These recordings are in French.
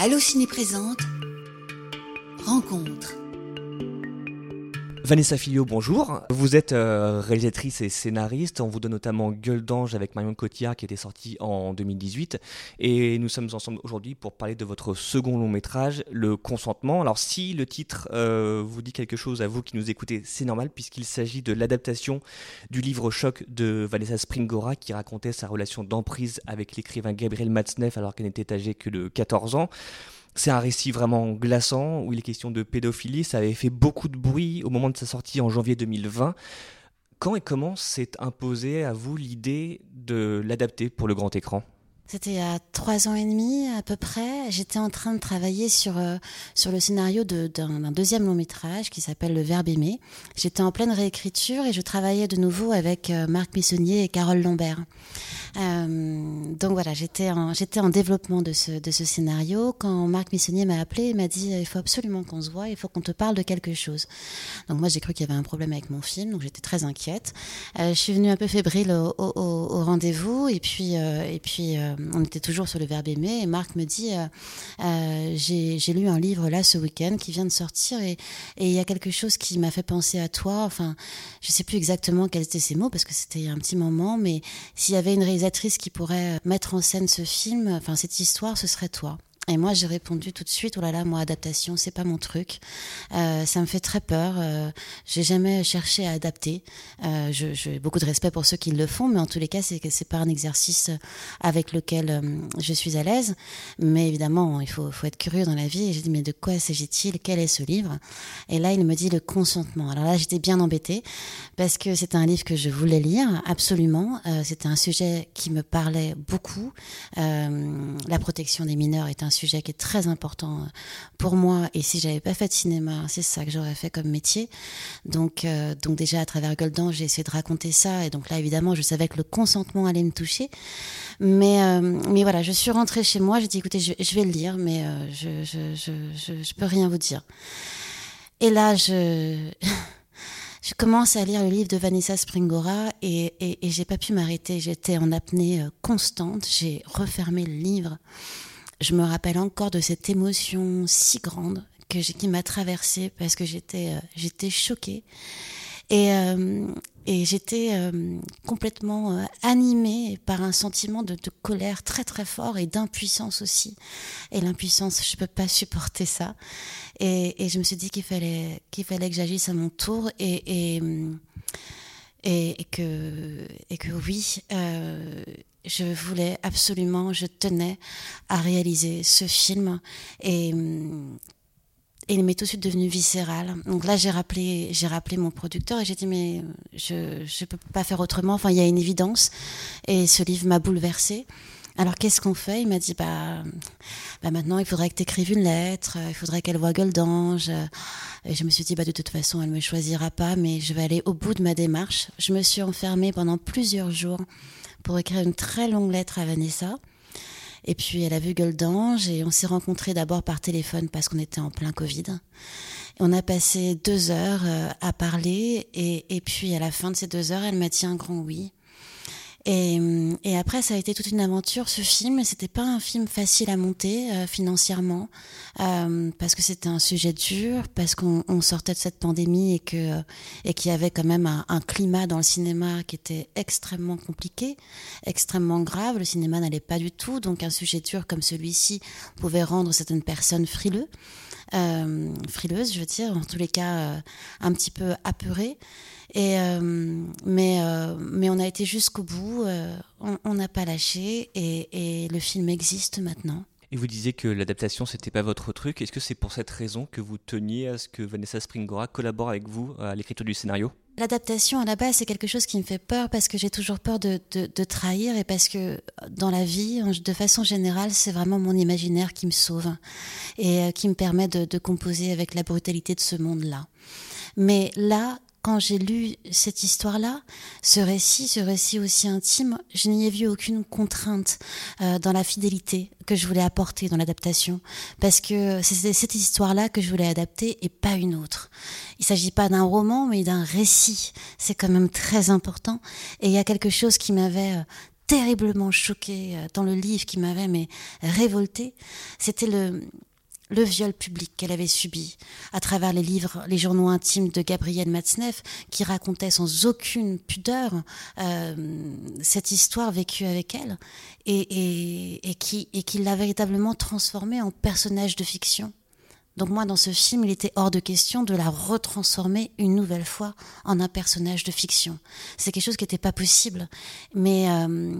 Allo Ciné présente Rencontre. Vanessa Filio, bonjour. Vous êtes euh, réalisatrice et scénariste. On vous donne notamment Gueule d'ange avec Marion Cotillard qui était sorti en 2018. Et nous sommes ensemble aujourd'hui pour parler de votre second long métrage, Le consentement. Alors si le titre euh, vous dit quelque chose à vous qui nous écoutez, c'est normal puisqu'il s'agit de l'adaptation du livre Choc de Vanessa Springora qui racontait sa relation d'emprise avec l'écrivain Gabriel Matzneff alors qu'elle n'était âgée que de 14 ans. C'est un récit vraiment glaçant où il est question de pédophilie. Ça avait fait beaucoup de bruit au moment de sa sortie en janvier 2020. Quand et comment s'est imposée à vous l'idée de l'adapter pour le grand écran? C'était a trois ans et demi à peu près. J'étais en train de travailler sur, euh, sur le scénario d'un deuxième long métrage qui s'appelle Le Verbe aimer. J'étais en pleine réécriture et je travaillais de nouveau avec euh, Marc Missonnier et Carole Lambert. Euh, donc voilà, j'étais en, en développement de ce, de ce scénario quand Marc Missonnier m'a appelé et m'a dit il faut absolument qu'on se voit, il faut qu'on te parle de quelque chose. Donc moi j'ai cru qu'il y avait un problème avec mon film, donc j'étais très inquiète. je suis venue un peu fébrile au, au, au rendez-vous et puis, et puis on était toujours sur le verbe aimer, et Marc me dit euh, euh, j'ai lu un livre là ce week-end qui vient de sortir, et il y a quelque chose qui m'a fait penser à toi. Enfin, je sais plus exactement quels étaient ces mots parce que c'était un petit moment, mais s'il y avait une réalisatrice qui pourrait mettre en scène ce film, enfin cette histoire, ce serait toi. Et moi, j'ai répondu tout de suite, oh là là, moi, adaptation, c'est pas mon truc. Euh, ça me fait très peur. Euh, j'ai jamais cherché à adapter. Euh, j'ai beaucoup de respect pour ceux qui le font, mais en tous les cas, c'est c'est pas un exercice avec lequel euh, je suis à l'aise. Mais évidemment, il faut, faut être curieux dans la vie. Et j'ai dit, mais de quoi s'agit-il? Quel est ce livre? Et là, il me dit le consentement. Alors là, j'étais bien embêtée parce que c'était un livre que je voulais lire absolument. C'était un sujet qui me parlait beaucoup. la protection des mineurs est un sujet qui est très important euh, pour moi. Et si j'avais pas fait de cinéma, c'est ça que j'aurais fait comme métier. Donc, euh, donc déjà à travers Golden, j'ai essayé de raconter ça. Et donc là, évidemment, je savais que le consentement allait me toucher. Mais, euh, mais voilà, je suis rentrée chez moi. J'ai dit, écoutez, je, vais le lire, mais je, je, je, je, peux rien vous dire. Et là, je je commence à lire le livre de Vanessa Springora et, et, et j'ai pas pu m'arrêter. J'étais en apnée constante. J'ai refermé le livre je me rappelle encore de cette émotion si grande que qui m'a traversée parce que j'étais euh, j'étais choquée et euh, et j'étais euh, complètement animée par un sentiment de, de, colère très très fort et d'impuissance aussi. Et l'impuissance, je peux pas supporter ça. Et, et je me suis dit qu'il fallait qu'il fallait que j'agisse à mon tour et, et et, que et que oui, euh, je voulais absolument, je tenais à réaliser ce film et, et il m'est tout de suite devenu viscéral. Donc là, j'ai rappelé, j'ai rappelé mon producteur et j'ai dit mais je je peux pas faire autrement. Enfin, il y a une évidence et ce livre m'a bouleversée. Alors qu'est-ce qu'on fait? Il m'a dit bah, bah maintenant il faudrait que tu écrives une lettre, il faudrait qu'elle voie gueule d'ange. Et je me suis dit bah de toute façon elle me choisira pas, mais je vais aller au bout de ma démarche. Je me suis enfermée pendant plusieurs jours pour écrire une très longue lettre à Vanessa. Et puis elle a vu Gueule et on s'est rencontrés d'abord par téléphone parce qu'on était en plein Covid. On a passé deux heures euh, à parler et, et puis à la fin de ces deux heures, elle m'a dit un grand oui. Et, et, après, ça a été toute une aventure, ce film. C'était pas un film facile à monter euh, financièrement, euh, parce que c'était un sujet dur, parce qu'on sortait de cette pandémie et que et qu'il y avait quand même un, climat dans le cinéma qui était extrêmement compliqué, extrêmement grave. Le cinéma n'allait pas du tout, donc un sujet dur comme celui-ci pouvait rendre certaines personnes frileux, euh, frileuses, je veux dire, en tous les cas, euh, un petit peu apeurées. Et euh, mais euh, mais on a été jusqu'au bout. Euh, on n'a pas lâché et, et, le film existe maintenant. Et vous disiez que l'adaptation c'était pas votre truc. Est-ce que c'est pour cette raison que vous teniez à ce que Vanessa Springora collabore avec vous à l'écriture du scénario? L'adaptation à la base c'est quelque chose qui me fait peur parce que j'ai toujours peur de, de, de, trahir et parce que dans la vie, de façon générale, c'est vraiment mon imaginaire qui me sauve et qui me permet de, de composer avec la brutalité de ce monde-là. Mais là, quand j'ai lu cette histoire-là, ce récit, ce récit aussi intime, je n'y ai vu aucune contrainte euh, dans la fidélité que je voulais apporter dans l'adaptation, parce que c'est cette histoire-là que je voulais adapter et pas une autre. Il s'agit pas d'un roman, mais d'un récit. C'est quand même très important. Et il y a quelque chose qui m'avait euh, terriblement choquée euh, dans le livre qui m'avait mais révoltée, c'était le, le viol public qu'elle avait subi à travers les livres, les journaux intimes de Gabrielle Matzneff, qui racontait sans aucune pudeur euh, cette histoire vécue avec elle et, et, qui, et qui l'a véritablement transformée en personnage de fiction. Donc moi, dans ce film, il était hors de question de la retransformer une nouvelle fois en un personnage de fiction. C'est quelque chose qui n'était pas possible. Mais, euh,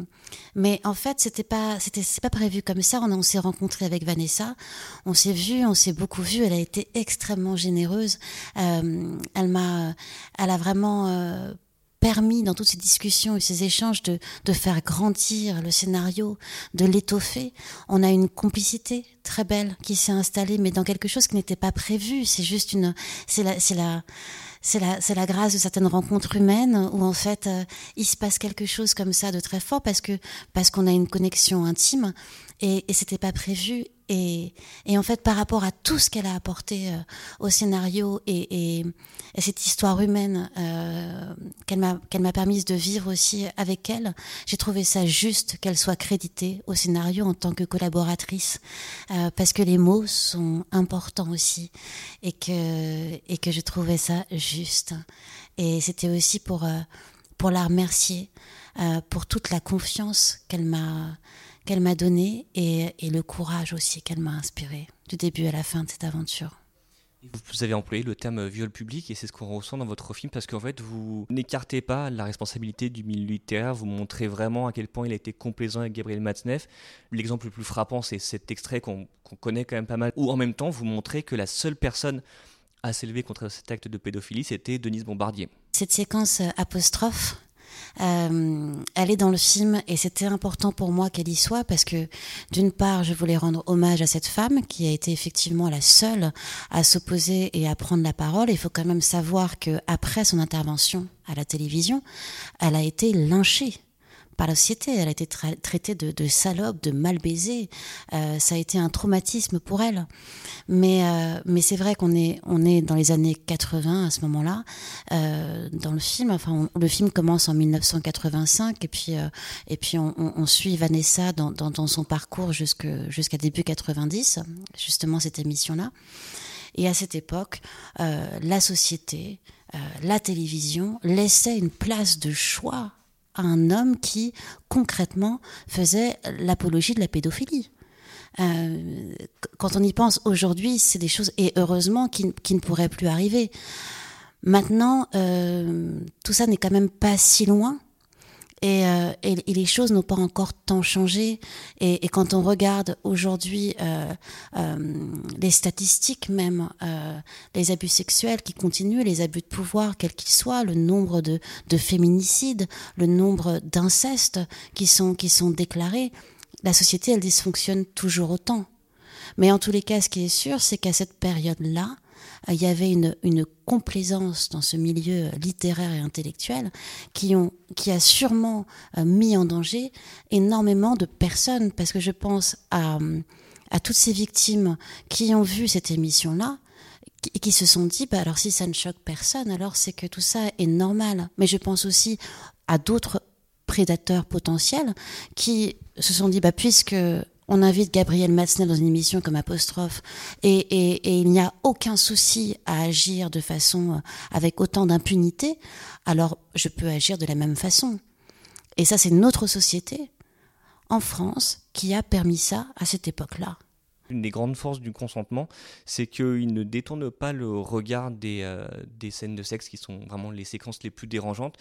mais en fait, c'était pas, c'était, c'est pas prévu comme ça. On, s'est rencontré avec Vanessa, on s'est vu, on s'est beaucoup vu. Elle a été extrêmement généreuse. Euh, elle m'a, elle a vraiment euh, permis dans toutes ces discussions et ces échanges de, de faire grandir le scénario, de l'étoffer. On a une complicité très belle qui s'est installée, mais dans quelque chose qui n'était pas prévu. C'est juste une, c'est la, c'est la, c'est la, c'est la grâce de certaines rencontres humaines où en fait euh, il se passe quelque chose comme ça de très fort parce que parce qu'on a une connexion intime et, et c'était pas prévu et, en fait, par rapport à tout ce qu'elle a apporté euh, au scénario et, et, et, cette histoire humaine euh, qu'elle m'a permise de vivre aussi avec elle, j'ai trouvé ça juste qu'elle soit créditée au scénario en tant que collaboratrice, euh, parce que les mots sont importants aussi et que je trouvais ça juste. Et c'était aussi pour la remercier pour toute la confiance qu'elle m'a qu'elle m'a donné et, et, le courage aussi qu'elle m'a inspiré du début à la fin de cette aventure. Vous avez employé le terme viol public et c'est ce qu'on ressent dans votre film parce qu'en fait vous n'écartez pas la responsabilité du milieu littéraire, vous montrez vraiment à quel point il a été complaisant avec Gabriel Matzneff. L'exemple le plus frappant c'est cet extrait qu'on qu connaît quand même pas mal où en même temps vous montrez que la seule personne à s'élever contre cet acte de pédophilie c'était Denise Bombardier. Cette séquence apostrophe euh, elle est dans le film et c'était important pour moi qu'elle y soit parce que d'une part, je voulais rendre hommage à cette femme qui a été effectivement la seule à s'opposer et à prendre la parole. Il faut quand même savoir que après son intervention à la télévision, elle a été lynchée par la société. Elle a été tra traitée de, de, salope, de mal baisée. Euh, ça a été un traumatisme pour elle. Mais, euh, mais c'est vrai qu'on est, on est dans les années 80 à ce moment-là. Euh, dans le film, enfin, le film commence en 1985 et puis, euh, et puis on, on, on, suit Vanessa dans, dans, dans son parcours jusqu'à début 90, justement cette émission-là. Et à cette époque, euh, la société, euh, la télévision laissait une place de choix un homme qui concrètement faisait l'apologie de la pédophilie. Euh, quand on y pense aujourd'hui, c'est des choses, et heureusement, qui, qui, ne pourraient plus arriver. Maintenant, euh, tout ça n'est quand même pas si loin. Et, euh, et, les choses n'ont pas encore tant changé. Et, et quand on regarde aujourd'hui euh, euh, les statistiques même, euh, les abus sexuels qui continuent, les abus de pouvoir, quels qu'ils soient, le nombre de, de féminicides, le nombre d'incestes qui sont, qui sont déclarés, la société, elle dysfonctionne toujours autant. Mais en tous les cas, ce qui est sûr, c'est qu'à cette période-là, il y avait une, complaisance dans ce milieu littéraire et intellectuel qui, ont, qui a sûrement mis en danger énormément de personnes, parce que je pense à, à toutes ces victimes qui ont vu cette émission-là et qui se sont dit, bah alors si ça ne choque personne, alors c'est que tout ça est normal. Mais je pense aussi à d'autres prédateurs potentiels qui se sont dit, bah puisque on invite Gabriel Matzneff dans une émission comme Apostrophe et, et, et il n'y a aucun souci à agir de façon euh, avec autant d'impunité, alors je peux agir de la même façon. Et ça, c'est notre société en France qui a permis ça à cette époque-là. Une des grandes forces du consentement, c'est qu'il ne détourne pas le regard des, euh, des, scènes de sexe qui sont vraiment les séquences les plus dérangeantes.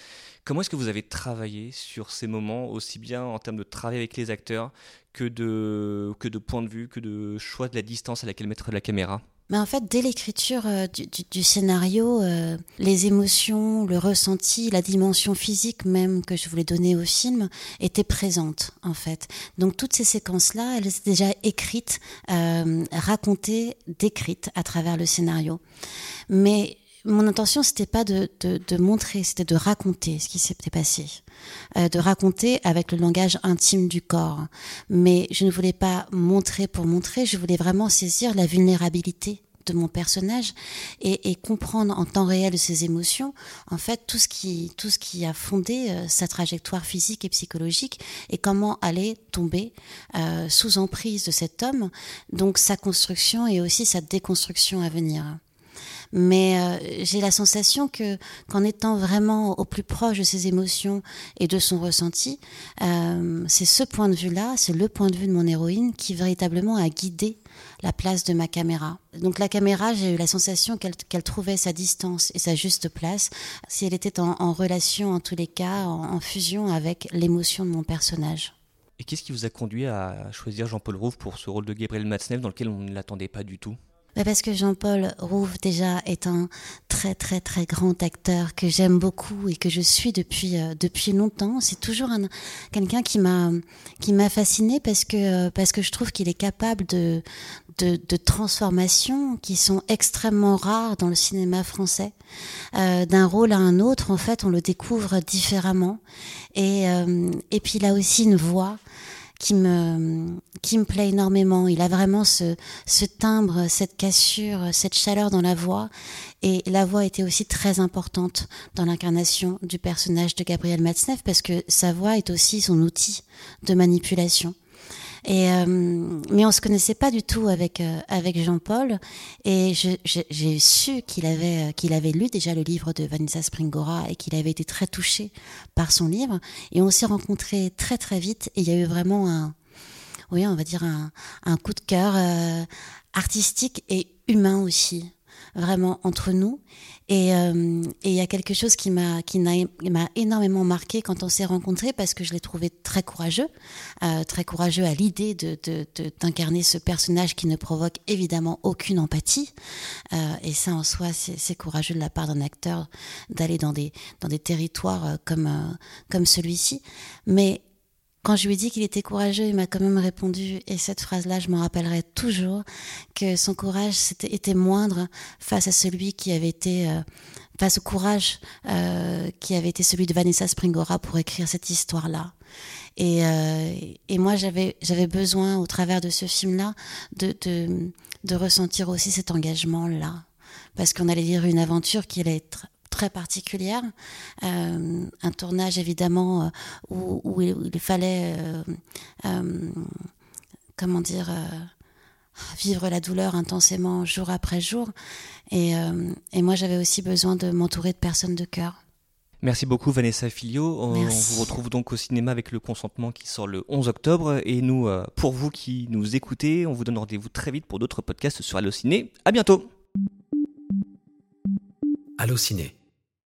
Comment est-ce que vous avez travaillé sur ces moments, aussi bien en termes de travail avec les acteurs que de, que de point de vue, que de choix de la distance à laquelle mettre la caméra? Mais en fait, dès l'écriture euh, du, scénario, euh, les émotions, le ressenti, la dimension physique même que je voulais donner au film étaient présentes, en fait. Donc toutes ces séquences-là, elles étaient déjà écrites, euh, racontées, décrites à travers le scénario. Mais mon intention, c'était pas de, de, de montrer, c'était de raconter ce qui s'était passé, euh, de raconter avec le langage intime du corps. Mais je ne voulais pas montrer pour montrer, je voulais vraiment saisir la vulnérabilité de mon personnage et, comprendre en temps réel ses émotions, en fait, tout ce qui, tout ce qui a fondé euh, sa trajectoire physique et psychologique et comment aller tomber euh, sous emprise de cet homme, donc sa construction et aussi sa déconstruction à venir mais euh, j'ai la sensation que qu'en étant vraiment au plus proche de ses émotions et de son ressenti, euh, c'est ce point de vue-là, c'est le point de vue de mon héroïne qui véritablement a guidé la place de ma caméra. Donc la caméra, j'ai eu la sensation qu'elle trouvait sa distance et sa juste place si elle était en, relation, en tous les cas, en, fusion avec l'émotion de mon personnage. Et qu'est-ce qui vous a conduit à choisir Jean-Paul Rouve pour ce rôle de Gabriel Matzneff dans lequel on ne l'attendait pas du tout? Parce que Jean-Paul Rouve déjà est un très très très grand acteur que j'aime beaucoup et que je suis depuis euh, depuis longtemps. C'est toujours un quelqu'un qui m'a qui m'a fasciné parce que euh, parce que je trouve qu'il est capable de, de, de transformations qui sont extrêmement rares dans le cinéma français. Euh, D'un rôle à un autre, en fait, on le découvre différemment. Et euh, et puis il a aussi une voix qui me qui me plaît énormément. Il a vraiment ce, ce timbre, cette cassure, cette chaleur dans la voix. Et la voix était aussi très importante dans l'incarnation du personnage de Gabriel Matzneff parce que sa voix est aussi son outil de manipulation. Et euh, mais on se connaissait pas du tout avec euh, avec Jean-Paul. Et j'ai su qu'il avait euh, qu'il avait lu déjà le livre de Vanessa Springora et qu'il avait été très touché par son livre. Et on s'est rencontrés très très vite. Et il y a eu vraiment un oui on va dire un, un coup de cœur artistique et humain aussi vraiment entre nous. Euh, et il y a quelque chose qui m'a qui m'a énormément marqué quand on s'est rencontrés parce que je l'ai trouvé très courageux, euh, très courageux à l'idée de d'incarner ce personnage qui ne provoque évidemment aucune empathie. Euh, et ça en soi, c'est courageux de la part d'un acteur d'aller dans des dans des territoires comme comme celui-ci. Mais quand je lui ai dit qu'il était courageux, il m'a quand même répondu, et cette phrase-là, je m'en rappellerai toujours, que son courage était, moindre face à celui qui avait été, euh, face au courage euh, qui avait été celui de Vanessa Springora pour écrire cette histoire-là. Et, euh, et moi, j'avais besoin, au travers de ce film-là, de, de, de ressentir aussi cet engagement-là. Parce qu'on allait lire une aventure qui allait être très particulière, euh, un tournage évidemment euh, où, il, fallait, euh, comment dire, vivre la douleur intensément jour après jour. Et, et moi, j'avais aussi besoin de m'entourer de personnes de cœur. Merci beaucoup Vanessa Filio. On, vous retrouve donc au cinéma avec le consentement qui sort le 11 octobre. Et nous, pour vous qui nous écoutez, on vous donne rendez-vous très vite pour d'autres podcasts sur Allociné. À bientôt. Allociné